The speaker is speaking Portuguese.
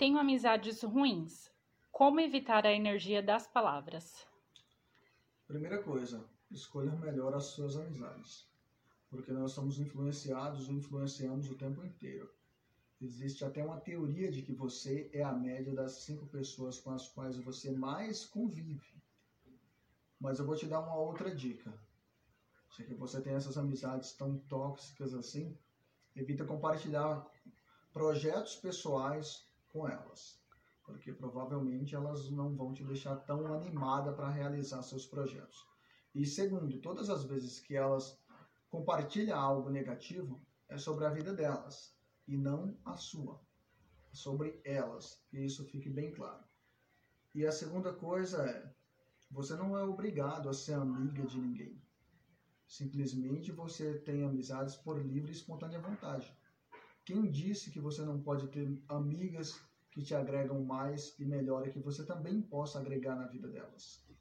Tenho amizades ruins. Como evitar a energia das palavras? Primeira coisa, escolha melhor as suas amizades, porque nós somos influenciados ou influenciamos o tempo inteiro. Existe até uma teoria de que você é a média das cinco pessoas com as quais você mais convive. Mas eu vou te dar uma outra dica. Já que você tem essas amizades tão tóxicas assim, evita compartilhar projetos pessoais com elas, porque provavelmente elas não vão te deixar tão animada para realizar seus projetos. E segundo, todas as vezes que elas compartilham algo negativo, é sobre a vida delas e não a sua. É sobre elas, que isso fique bem claro. E a segunda coisa é, você não é obrigado a ser amiga de ninguém. Simplesmente você tem amizades por livre e espontânea vontade. Quem disse que você não pode ter amigas que te agregam mais e melhor e que você também possa agregar na vida delas?